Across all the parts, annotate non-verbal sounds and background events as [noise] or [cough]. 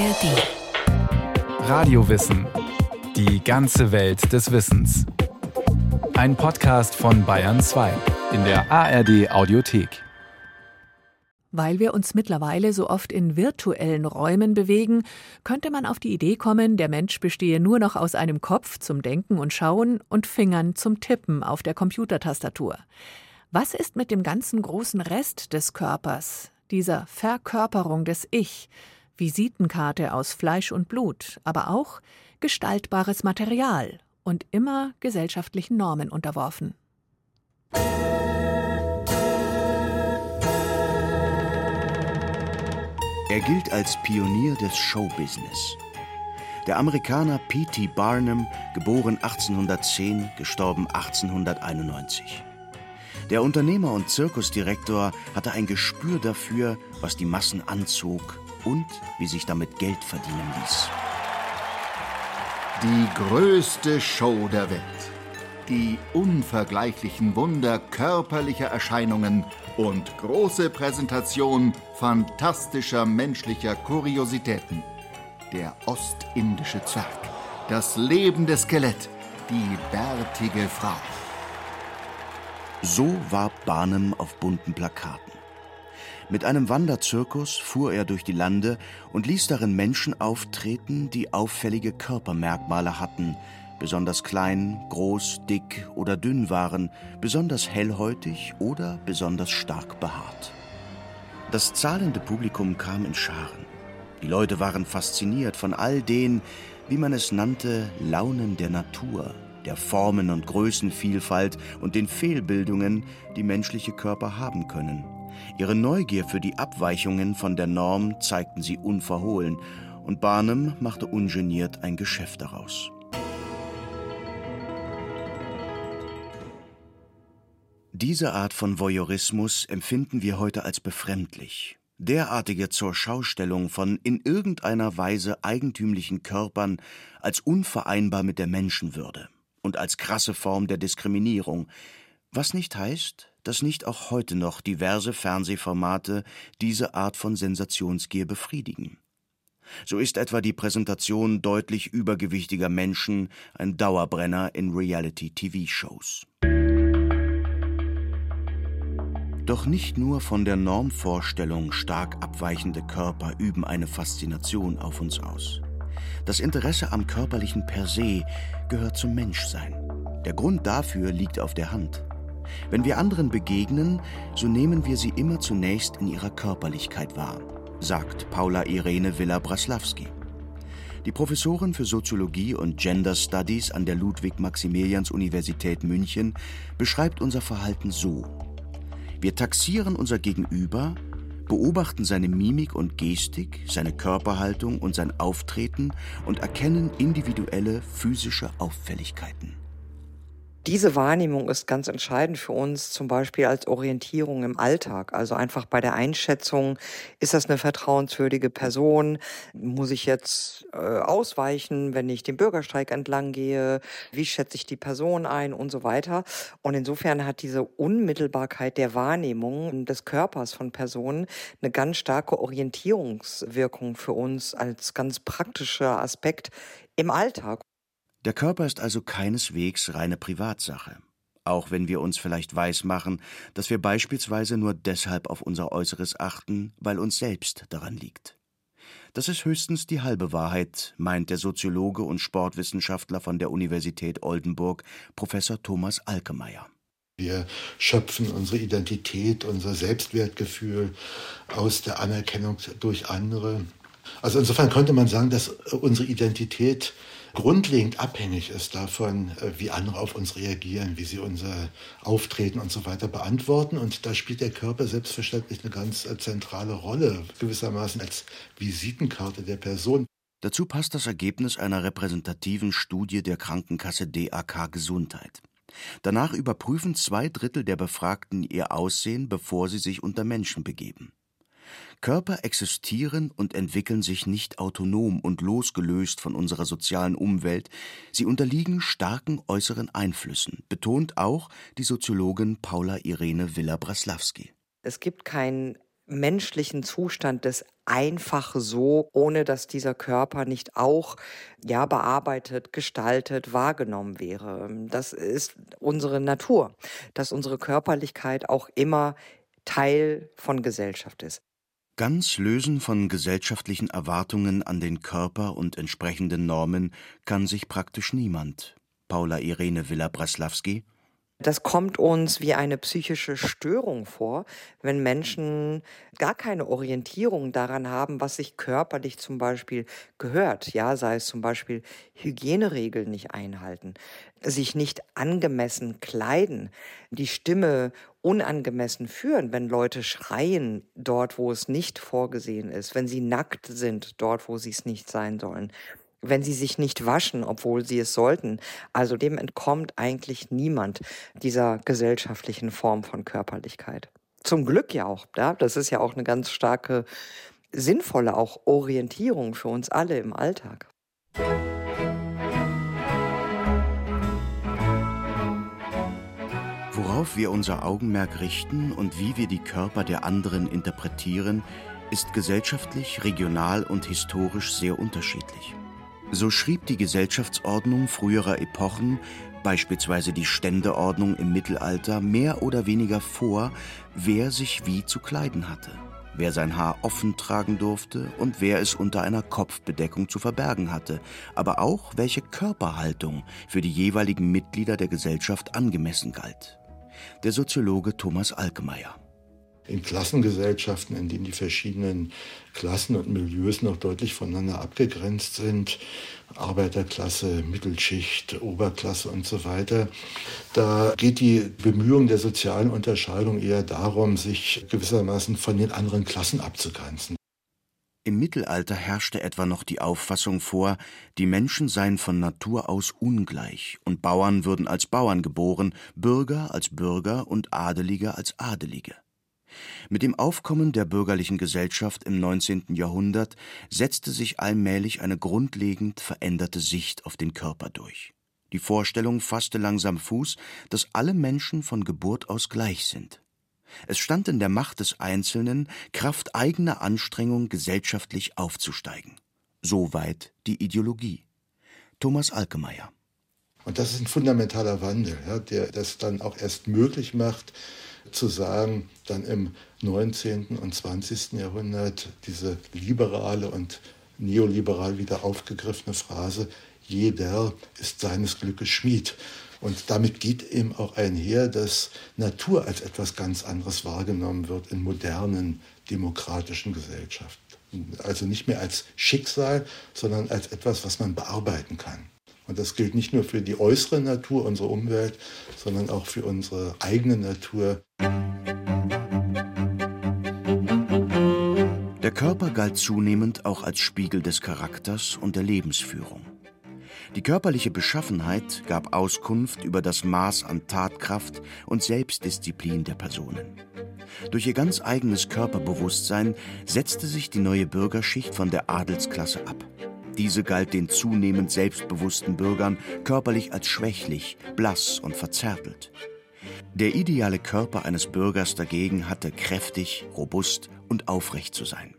ARD. Radiowissen. Die ganze Welt des Wissens. Ein Podcast von Bayern 2 in der ARD Audiothek. Weil wir uns mittlerweile so oft in virtuellen Räumen bewegen, könnte man auf die Idee kommen, der Mensch bestehe nur noch aus einem Kopf zum Denken und Schauen und Fingern zum Tippen auf der Computertastatur. Was ist mit dem ganzen großen Rest des Körpers, dieser Verkörperung des Ich, Visitenkarte aus Fleisch und Blut, aber auch gestaltbares Material und immer gesellschaftlichen Normen unterworfen? Er gilt als Pionier des Showbusiness. Der Amerikaner P.T. Barnum, geboren 1810, gestorben 1891. Der Unternehmer und Zirkusdirektor hatte ein Gespür dafür, was die Massen anzog und wie sich damit Geld verdienen ließ. Die größte Show der Welt. Die unvergleichlichen Wunder körperlicher Erscheinungen und große Präsentation fantastischer menschlicher Kuriositäten. Der ostindische Zwerg, das lebende Skelett, die bärtige Frau. So war Barnum auf bunten Plakaten. Mit einem Wanderzirkus fuhr er durch die Lande und ließ darin Menschen auftreten, die auffällige Körpermerkmale hatten, besonders klein, groß, dick oder dünn waren, besonders hellhäutig oder besonders stark behaart. Das zahlende Publikum kam in Scharen. Die Leute waren fasziniert von all den, wie man es nannte, Launen der Natur, der Formen- und Größenvielfalt und den Fehlbildungen, die menschliche Körper haben können. Ihre Neugier für die Abweichungen von der Norm zeigten sie unverhohlen, und Barnum machte ungeniert ein Geschäft daraus. Diese Art von Voyeurismus empfinden wir heute als befremdlich. Derartige Zurschaustellung von in irgendeiner Weise eigentümlichen Körpern als unvereinbar mit der Menschenwürde und als krasse Form der Diskriminierung, was nicht heißt, dass nicht auch heute noch diverse Fernsehformate diese Art von Sensationsgier befriedigen. So ist etwa die Präsentation deutlich übergewichtiger Menschen ein Dauerbrenner in Reality-TV-Shows. Doch nicht nur von der Normvorstellung stark abweichende Körper üben eine Faszination auf uns aus. Das Interesse am Körperlichen per se gehört zum Menschsein. Der Grund dafür liegt auf der Hand. Wenn wir anderen begegnen, so nehmen wir sie immer zunächst in ihrer Körperlichkeit wahr, sagt Paula Irene Villa-Braslawski. Die Professorin für Soziologie und Gender Studies an der Ludwig-Maximilians-Universität München beschreibt unser Verhalten so. Wir taxieren unser Gegenüber beobachten seine Mimik und Gestik, seine Körperhaltung und sein Auftreten und erkennen individuelle physische Auffälligkeiten. Diese Wahrnehmung ist ganz entscheidend für uns, zum Beispiel als Orientierung im Alltag. Also einfach bei der Einschätzung, ist das eine vertrauenswürdige Person? Muss ich jetzt äh, ausweichen, wenn ich den Bürgersteig entlang gehe? Wie schätze ich die Person ein und so weiter? Und insofern hat diese Unmittelbarkeit der Wahrnehmung des Körpers von Personen eine ganz starke Orientierungswirkung für uns als ganz praktischer Aspekt im Alltag. Der Körper ist also keineswegs reine Privatsache, auch wenn wir uns vielleicht weismachen, dass wir beispielsweise nur deshalb auf unser Äußeres achten, weil uns selbst daran liegt. Das ist höchstens die halbe Wahrheit, meint der Soziologe und Sportwissenschaftler von der Universität Oldenburg, Professor Thomas Alkemeyer. Wir schöpfen unsere Identität, unser Selbstwertgefühl aus der Anerkennung durch andere. Also insofern könnte man sagen, dass unsere Identität grundlegend abhängig ist davon, äh, wie andere auf uns reagieren, wie sie unser Auftreten und so weiter beantworten. Und da spielt der Körper selbstverständlich eine ganz äh, zentrale Rolle, gewissermaßen als Visitenkarte der Person. Dazu passt das Ergebnis einer repräsentativen Studie der Krankenkasse DAK Gesundheit. Danach überprüfen zwei Drittel der Befragten ihr Aussehen, bevor sie sich unter Menschen begeben. Körper existieren und entwickeln sich nicht autonom und losgelöst von unserer sozialen Umwelt, sie unterliegen starken äußeren Einflüssen, betont auch die Soziologin Paula Irene Villa-Braslawski. Es gibt kein menschlichen Zustand des einfach so, ohne dass dieser Körper nicht auch ja bearbeitet, gestaltet, wahrgenommen wäre. Das ist unsere Natur, dass unsere Körperlichkeit auch immer Teil von Gesellschaft ist. Ganz lösen von gesellschaftlichen Erwartungen an den Körper und entsprechenden Normen kann sich praktisch niemand. Paula Irene Villa-Breslawski das kommt uns wie eine psychische Störung vor, wenn Menschen gar keine Orientierung daran haben, was sich körperlich zum Beispiel gehört. Ja, sei es zum Beispiel Hygieneregeln nicht einhalten, sich nicht angemessen kleiden, die Stimme unangemessen führen, wenn Leute schreien dort, wo es nicht vorgesehen ist, wenn sie nackt sind dort, wo sie es nicht sein sollen wenn sie sich nicht waschen, obwohl sie es sollten. Also dem entkommt eigentlich niemand dieser gesellschaftlichen Form von Körperlichkeit. Zum Glück ja auch. Ja? Das ist ja auch eine ganz starke, sinnvolle auch Orientierung für uns alle im Alltag. Worauf wir unser Augenmerk richten und wie wir die Körper der anderen interpretieren, ist gesellschaftlich, regional und historisch sehr unterschiedlich. So schrieb die Gesellschaftsordnung früherer Epochen, beispielsweise die Ständeordnung im Mittelalter, mehr oder weniger vor, wer sich wie zu kleiden hatte, wer sein Haar offen tragen durfte und wer es unter einer Kopfbedeckung zu verbergen hatte, aber auch welche Körperhaltung für die jeweiligen Mitglieder der Gesellschaft angemessen galt. Der Soziologe Thomas Alkemeyer in Klassengesellschaften, in denen die verschiedenen Klassen und Milieus noch deutlich voneinander abgegrenzt sind, Arbeiterklasse, Mittelschicht, Oberklasse und so weiter, da geht die Bemühung der sozialen Unterscheidung eher darum, sich gewissermaßen von den anderen Klassen abzugrenzen. Im Mittelalter herrschte etwa noch die Auffassung vor, die Menschen seien von Natur aus ungleich und Bauern würden als Bauern geboren, Bürger als Bürger und Adelige als Adelige. Mit dem Aufkommen der bürgerlichen Gesellschaft im 19. Jahrhundert setzte sich allmählich eine grundlegend veränderte Sicht auf den Körper durch. Die Vorstellung fasste langsam Fuß, dass alle Menschen von Geburt aus gleich sind. Es stand in der Macht des Einzelnen, Kraft eigener Anstrengung gesellschaftlich aufzusteigen. Soweit die Ideologie. Thomas Alkemeyer. Und das ist ein fundamentaler Wandel, ja, der das dann auch erst möglich macht, zu sagen, dann im 19. und 20. Jahrhundert diese liberale und neoliberal wieder aufgegriffene Phrase, jeder ist seines Glückes Schmied. Und damit geht eben auch einher, dass Natur als etwas ganz anderes wahrgenommen wird in modernen demokratischen Gesellschaften. Also nicht mehr als Schicksal, sondern als etwas, was man bearbeiten kann. Und das gilt nicht nur für die äußere Natur, unsere Umwelt, sondern auch für unsere eigene Natur. Der Körper galt zunehmend auch als Spiegel des Charakters und der Lebensführung. Die körperliche Beschaffenheit gab Auskunft über das Maß an Tatkraft und Selbstdisziplin der Personen. Durch ihr ganz eigenes Körperbewusstsein setzte sich die neue Bürgerschicht von der Adelsklasse ab. Diese galt den zunehmend selbstbewussten Bürgern körperlich als schwächlich, blass und verzärtelt. Der ideale Körper eines Bürgers dagegen hatte kräftig, robust und aufrecht zu sein.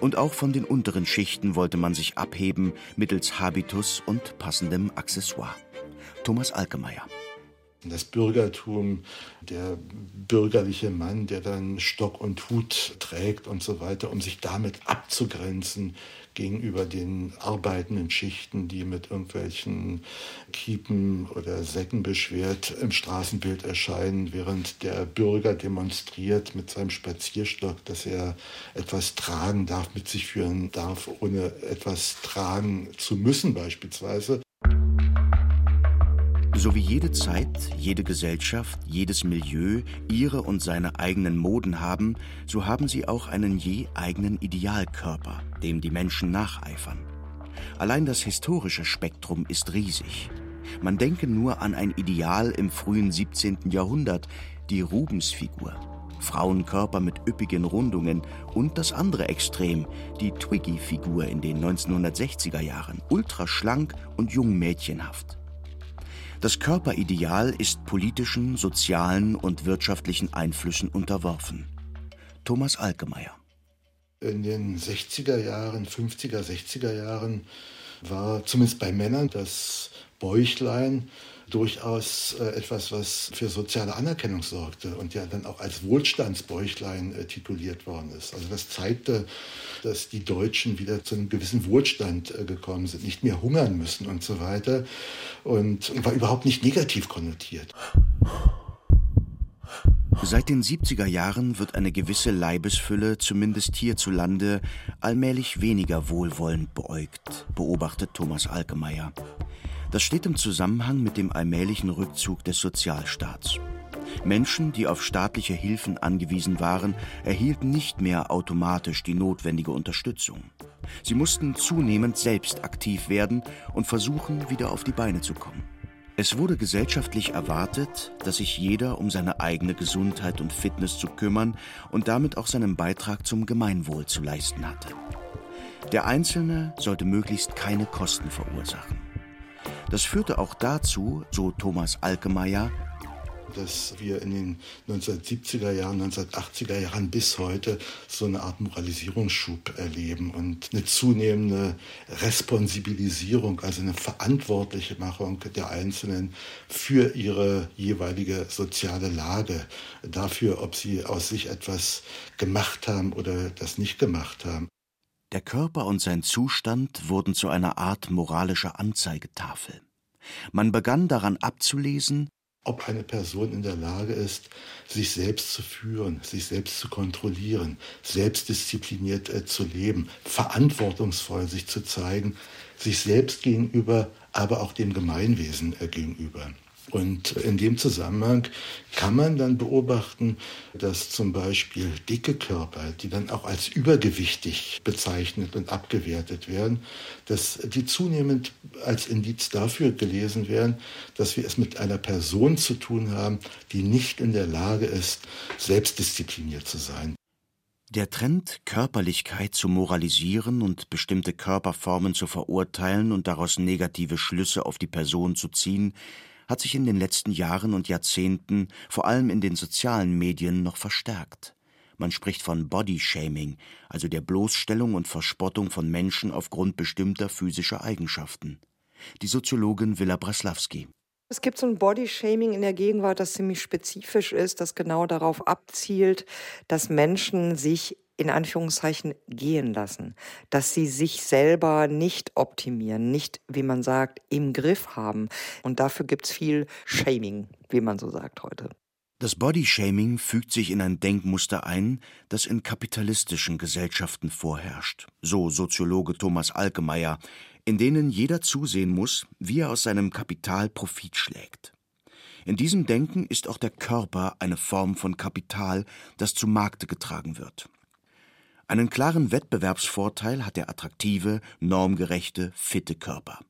Und auch von den unteren Schichten wollte man sich abheben mittels Habitus und passendem Accessoire. Thomas Alkemeyer das Bürgertum, der bürgerliche Mann, der dann Stock und Hut trägt und so weiter, um sich damit abzugrenzen gegenüber den arbeitenden Schichten, die mit irgendwelchen Kiepen oder Säcken beschwert im Straßenbild erscheinen, während der Bürger demonstriert mit seinem Spazierstock, dass er etwas tragen darf, mit sich führen darf, ohne etwas tragen zu müssen beispielsweise. So wie jede Zeit, jede Gesellschaft, jedes Milieu ihre und seine eigenen Moden haben, so haben sie auch einen je eigenen Idealkörper, dem die Menschen nacheifern. Allein das historische Spektrum ist riesig. Man denke nur an ein Ideal im frühen 17. Jahrhundert, die Rubensfigur. Frauenkörper mit üppigen Rundungen und das andere Extrem, die Twiggy-Figur in den 1960er Jahren, ultraschlank und jungmädchenhaft. Das Körperideal ist politischen, sozialen und wirtschaftlichen Einflüssen unterworfen. Thomas Alkemeyer. In den 60er Jahren, 50er, 60er Jahren war zumindest bei Männern das Bäuchlein durchaus äh, etwas, was für soziale Anerkennung sorgte und ja dann auch als Wohlstandsbäuchlein äh, tituliert worden ist. Also das zeigte, dass die Deutschen wieder zu einem gewissen Wohlstand äh, gekommen sind, nicht mehr hungern müssen und so weiter und war überhaupt nicht negativ konnotiert. Seit den 70er Jahren wird eine gewisse Leibesfülle, zumindest hierzulande, allmählich weniger wohlwollend beäugt, beobachtet Thomas Alkemeyer. Das steht im Zusammenhang mit dem allmählichen Rückzug des Sozialstaats. Menschen, die auf staatliche Hilfen angewiesen waren, erhielten nicht mehr automatisch die notwendige Unterstützung. Sie mussten zunehmend selbst aktiv werden und versuchen, wieder auf die Beine zu kommen. Es wurde gesellschaftlich erwartet, dass sich jeder um seine eigene Gesundheit und Fitness zu kümmern und damit auch seinen Beitrag zum Gemeinwohl zu leisten hatte. Der Einzelne sollte möglichst keine Kosten verursachen. Das führte auch dazu, so Thomas Alkemeyer, dass wir in den 1970er Jahren, 1980er Jahren bis heute so eine Art Moralisierungsschub erleben und eine zunehmende Responsibilisierung, also eine verantwortliche Machung der Einzelnen für ihre jeweilige soziale Lage, dafür, ob sie aus sich etwas gemacht haben oder das nicht gemacht haben. Der Körper und sein Zustand wurden zu einer Art moralischer Anzeigetafel. Man begann daran abzulesen, ob eine Person in der Lage ist, sich selbst zu führen, sich selbst zu kontrollieren, selbstdiszipliniert äh, zu leben, verantwortungsvoll sich zu zeigen, sich selbst gegenüber, aber auch dem Gemeinwesen äh, gegenüber. Und in dem Zusammenhang kann man dann beobachten, dass zum Beispiel dicke Körper, die dann auch als übergewichtig bezeichnet und abgewertet werden, dass die zunehmend als Indiz dafür gelesen werden, dass wir es mit einer Person zu tun haben, die nicht in der Lage ist, selbstdiszipliniert zu sein. Der Trend, Körperlichkeit zu moralisieren und bestimmte Körperformen zu verurteilen und daraus negative Schlüsse auf die Person zu ziehen, hat sich in den letzten Jahren und Jahrzehnten vor allem in den sozialen Medien noch verstärkt. Man spricht von Bodyshaming, also der Bloßstellung und Verspottung von Menschen aufgrund bestimmter physischer Eigenschaften. Die Soziologin Villa Braslawski. Es gibt so ein Bodyshaming in der Gegenwart, das ziemlich spezifisch ist, das genau darauf abzielt, dass Menschen sich in Anführungszeichen gehen lassen, dass sie sich selber nicht optimieren, nicht, wie man sagt, im Griff haben. Und dafür gibt's viel Shaming, wie man so sagt heute. Das Bodyshaming fügt sich in ein Denkmuster ein, das in kapitalistischen Gesellschaften vorherrscht, so Soziologe Thomas Alkemeyer, in denen jeder zusehen muss, wie er aus seinem Kapital Profit schlägt. In diesem Denken ist auch der Körper eine Form von Kapital, das zu Markte getragen wird. Einen klaren Wettbewerbsvorteil hat der attraktive, normgerechte, fitte Körper.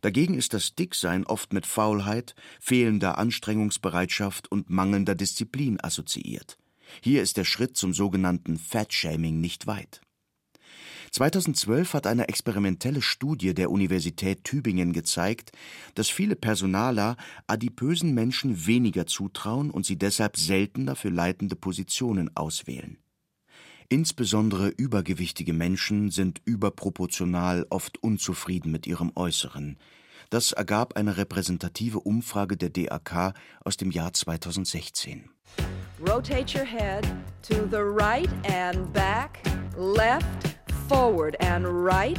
Dagegen ist das Dicksein oft mit Faulheit, fehlender Anstrengungsbereitschaft und mangelnder Disziplin assoziiert. Hier ist der Schritt zum sogenannten Fat-Shaming nicht weit. 2012 hat eine experimentelle Studie der Universität Tübingen gezeigt, dass viele Personaler adipösen Menschen weniger zutrauen und sie deshalb seltener für leitende Positionen auswählen. Insbesondere übergewichtige Menschen sind überproportional oft unzufrieden mit ihrem Äußeren. Das ergab eine repräsentative Umfrage der DAK aus dem Jahr 2016. Rotate your head to the right and back, left, forward and right,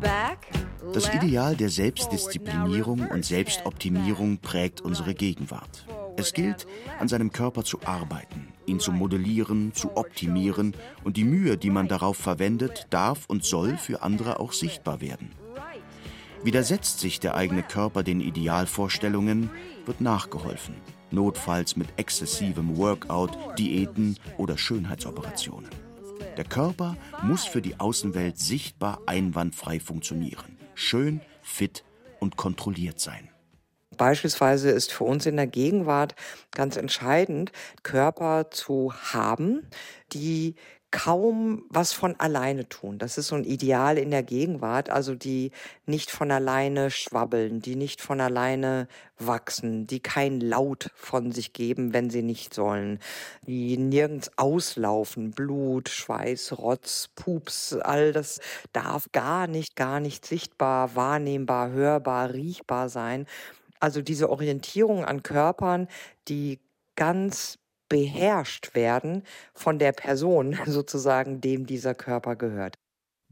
back. Das Ideal der Selbstdisziplinierung und Selbstoptimierung prägt unsere Gegenwart. Es gilt, an seinem Körper zu arbeiten, ihn zu modellieren, zu optimieren und die Mühe, die man darauf verwendet, darf und soll für andere auch sichtbar werden. Widersetzt sich der eigene Körper den Idealvorstellungen, wird nachgeholfen, notfalls mit exzessivem Workout, Diäten oder Schönheitsoperationen. Der Körper muss für die Außenwelt sichtbar einwandfrei funktionieren, schön, fit und kontrolliert sein. Beispielsweise ist für uns in der Gegenwart ganz entscheidend, Körper zu haben, die kaum was von alleine tun. Das ist so ein Ideal in der Gegenwart, also die nicht von alleine schwabbeln, die nicht von alleine wachsen, die kein Laut von sich geben, wenn sie nicht sollen, die nirgends auslaufen, Blut, Schweiß, Rotz, Pups, all das darf gar nicht, gar nicht sichtbar, wahrnehmbar, hörbar, riechbar sein. Also diese Orientierung an Körpern, die ganz beherrscht werden von der Person [laughs] sozusagen, dem dieser Körper gehört.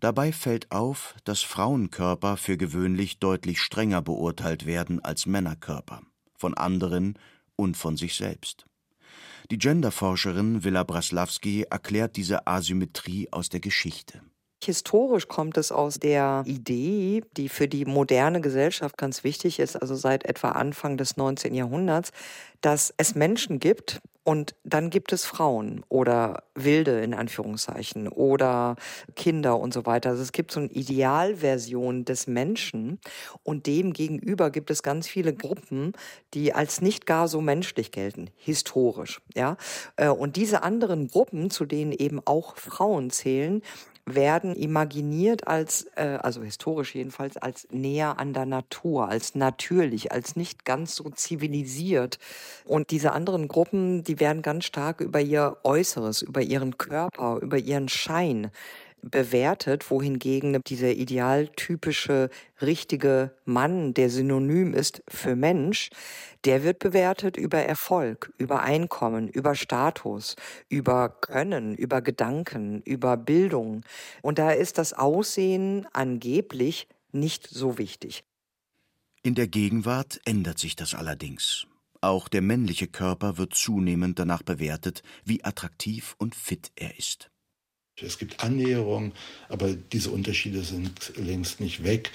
Dabei fällt auf, dass Frauenkörper für gewöhnlich deutlich strenger beurteilt werden als Männerkörper, von anderen und von sich selbst. Die Genderforscherin Villa Braslawski erklärt diese Asymmetrie aus der Geschichte. Historisch kommt es aus der Idee, die für die moderne Gesellschaft ganz wichtig ist, also seit etwa Anfang des 19. Jahrhunderts, dass es Menschen gibt und dann gibt es Frauen oder Wilde in Anführungszeichen oder Kinder und so weiter. Also es gibt so eine Idealversion des Menschen und dem gegenüber gibt es ganz viele Gruppen, die als nicht gar so menschlich gelten, historisch, ja. Äh, und diese anderen Gruppen, zu denen eben auch Frauen zählen, werden imaginiert als, äh, also historisch jedenfalls, als näher an der Natur, als natürlich, als nicht ganz so zivilisiert. Und diese anderen Gruppen, die werden ganz stark über ihr Äußeres, über ihren Körper, über ihren Schein bewertet, wohingegen dieser idealtypische richtige Mann, der synonym ist für Mensch, der wird bewertet über Erfolg, über Einkommen, über Status, über Können, über Gedanken, über Bildung. Und da ist das Aussehen angeblich nicht so wichtig. In der Gegenwart ändert sich das allerdings. Auch der männliche Körper wird zunehmend danach bewertet, wie attraktiv und fit er ist. Es gibt Annäherungen, aber diese Unterschiede sind längst nicht weg.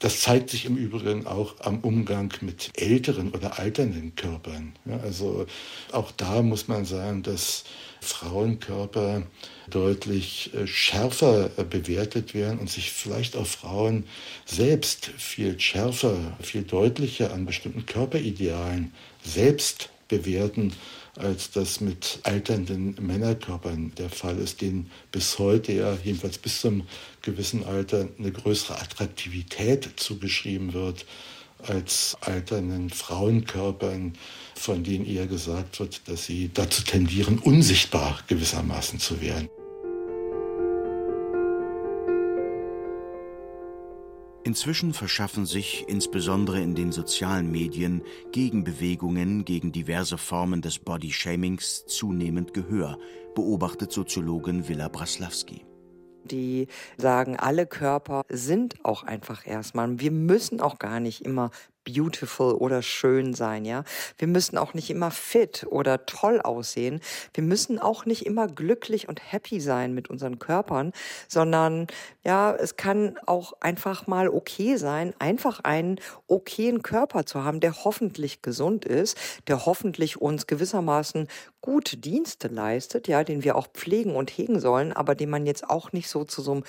Das zeigt sich im Übrigen auch am Umgang mit älteren oder alternden Körpern. Ja, also auch da muss man sagen, dass Frauenkörper deutlich äh, schärfer äh, bewertet werden und sich vielleicht auch Frauen selbst viel schärfer, viel deutlicher an bestimmten Körperidealen selbst bewerten als das mit alternden Männerkörpern der Fall ist, denen bis heute ja, jedenfalls bis zum gewissen Alter, eine größere Attraktivität zugeschrieben wird als alternden Frauenkörpern, von denen eher gesagt wird, dass sie dazu tendieren, unsichtbar gewissermaßen zu werden. Inzwischen verschaffen sich insbesondere in den sozialen Medien Gegenbewegungen gegen diverse Formen des Bodyshamings zunehmend Gehör, beobachtet Soziologin Villa Braslawski. Die sagen, alle Körper sind auch einfach erstmal. Wir müssen auch gar nicht immer beautiful oder schön sein, ja. Wir müssen auch nicht immer fit oder toll aussehen. Wir müssen auch nicht immer glücklich und happy sein mit unseren Körpern, sondern ja, es kann auch einfach mal okay sein, einfach einen okayen Körper zu haben, der hoffentlich gesund ist, der hoffentlich uns gewissermaßen gute Dienste leistet, ja, den wir auch pflegen und hegen sollen, aber den man jetzt auch nicht so zu so einem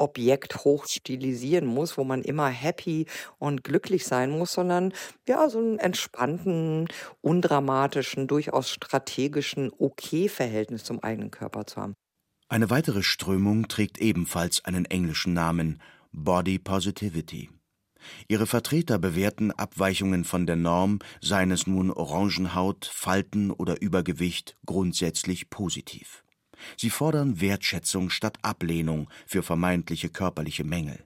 Kultobjekt hochstilisieren muss, wo man immer happy und glücklich sein muss, sondern ja, so einen entspannten, undramatischen, durchaus strategischen Okay-Verhältnis zum eigenen Körper zu haben. Eine weitere Strömung trägt ebenfalls einen englischen Namen Body Positivity. Ihre Vertreter bewerten Abweichungen von der Norm, seien es nun Orangenhaut, Falten oder Übergewicht, grundsätzlich positiv. Sie fordern Wertschätzung statt Ablehnung für vermeintliche körperliche Mängel.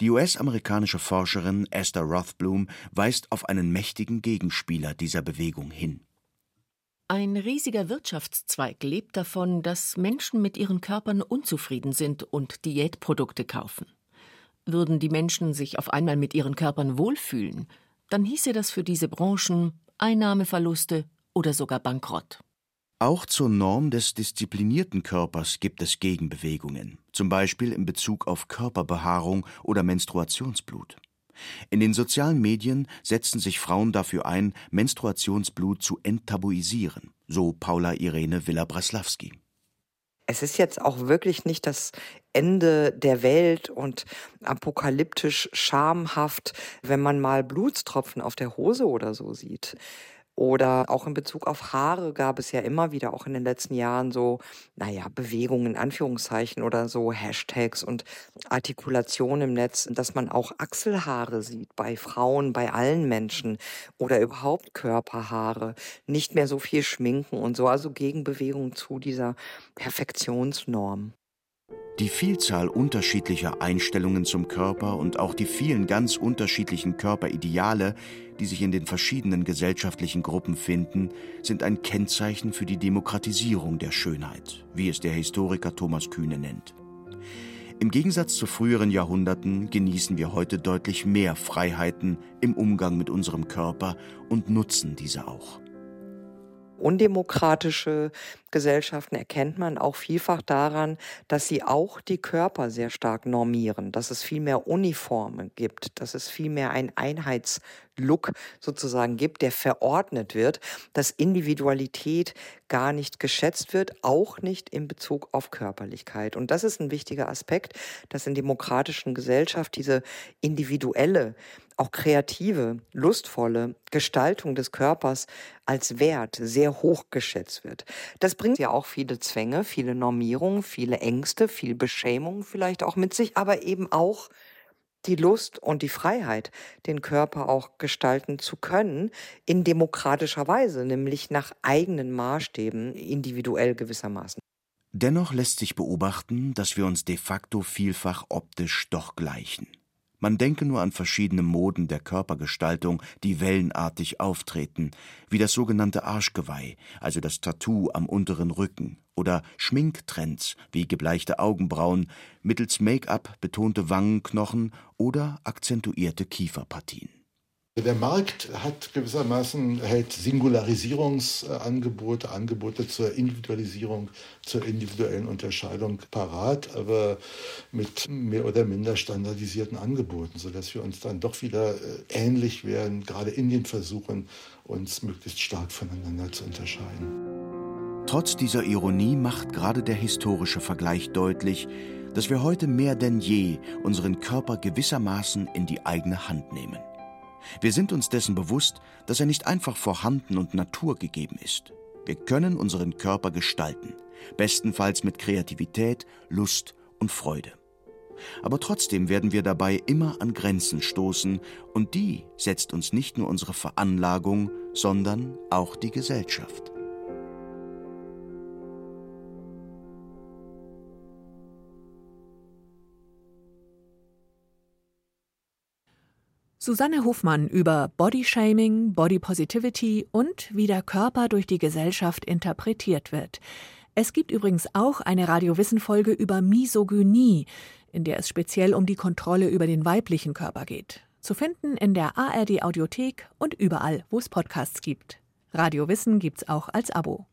Die US-amerikanische Forscherin Esther Rothblum weist auf einen mächtigen Gegenspieler dieser Bewegung hin. Ein riesiger Wirtschaftszweig lebt davon, dass Menschen mit ihren Körpern unzufrieden sind und Diätprodukte kaufen. Würden die Menschen sich auf einmal mit ihren Körpern wohlfühlen, dann hieße das für diese Branchen Einnahmeverluste oder sogar Bankrott. Auch zur Norm des disziplinierten Körpers gibt es Gegenbewegungen, zum Beispiel in Bezug auf Körperbehaarung oder Menstruationsblut. In den sozialen Medien setzen sich Frauen dafür ein, Menstruationsblut zu enttabuisieren, so Paula Irene Villa-Braslawski es ist jetzt auch wirklich nicht das Ende der Welt und apokalyptisch schamhaft, wenn man mal Blutstropfen auf der Hose oder so sieht. Oder auch in Bezug auf Haare gab es ja immer wieder auch in den letzten Jahren so, naja, Bewegungen in Anführungszeichen oder so Hashtags und Artikulationen im Netz, dass man auch Achselhaare sieht bei Frauen, bei allen Menschen oder überhaupt Körperhaare, nicht mehr so viel schminken und so, also Gegenbewegung zu dieser Perfektionsnorm. Die Vielzahl unterschiedlicher Einstellungen zum Körper und auch die vielen ganz unterschiedlichen Körperideale, die sich in den verschiedenen gesellschaftlichen Gruppen finden, sind ein Kennzeichen für die Demokratisierung der Schönheit, wie es der Historiker Thomas Kühne nennt. Im Gegensatz zu früheren Jahrhunderten genießen wir heute deutlich mehr Freiheiten im Umgang mit unserem Körper und nutzen diese auch. Undemokratische Gesellschaften erkennt man auch vielfach daran, dass sie auch die Körper sehr stark normieren, dass es viel mehr Uniformen gibt, dass es viel mehr ein Einheitslook sozusagen gibt, der verordnet wird, dass Individualität gar nicht geschätzt wird, auch nicht in Bezug auf Körperlichkeit. Und das ist ein wichtiger Aspekt, dass in demokratischen Gesellschaften diese individuelle auch kreative, lustvolle Gestaltung des Körpers als Wert sehr hoch geschätzt wird. Das bringt ja auch viele Zwänge, viele Normierungen, viele Ängste, viel Beschämung vielleicht auch mit sich, aber eben auch die Lust und die Freiheit, den Körper auch gestalten zu können, in demokratischer Weise, nämlich nach eigenen Maßstäben, individuell gewissermaßen. Dennoch lässt sich beobachten, dass wir uns de facto vielfach optisch doch gleichen. Man denke nur an verschiedene Moden der Körpergestaltung, die wellenartig auftreten, wie das sogenannte Arschgeweih, also das Tattoo am unteren Rücken, oder Schminktrends wie gebleichte Augenbrauen, mittels Make-up betonte Wangenknochen oder akzentuierte Kieferpartien. Der Markt hat gewissermaßen hält Singularisierungsangebote, Angebote zur Individualisierung, zur individuellen Unterscheidung parat, aber mit mehr oder minder standardisierten Angeboten, sodass wir uns dann doch wieder äh, ähnlich werden, gerade in den Versuchen, uns möglichst stark voneinander zu unterscheiden. Trotz dieser Ironie macht gerade der historische Vergleich deutlich, dass wir heute mehr denn je unseren Körper gewissermaßen in die eigene Hand nehmen. Wir sind uns dessen bewusst, dass er nicht einfach vorhanden und naturgegeben ist. Wir können unseren Körper gestalten, bestenfalls mit Kreativität, Lust und Freude. Aber trotzdem werden wir dabei immer an Grenzen stoßen, und die setzt uns nicht nur unsere Veranlagung, sondern auch die Gesellschaft. Susanne Hofmann über Bodyshaming, Body Positivity und wie der Körper durch die Gesellschaft interpretiert wird. Es gibt übrigens auch eine Radiowissen-Folge über Misogynie, in der es speziell um die Kontrolle über den weiblichen Körper geht. Zu finden in der ARD Audiothek und überall, wo es Podcasts gibt. Radio Wissen gibt's auch als Abo.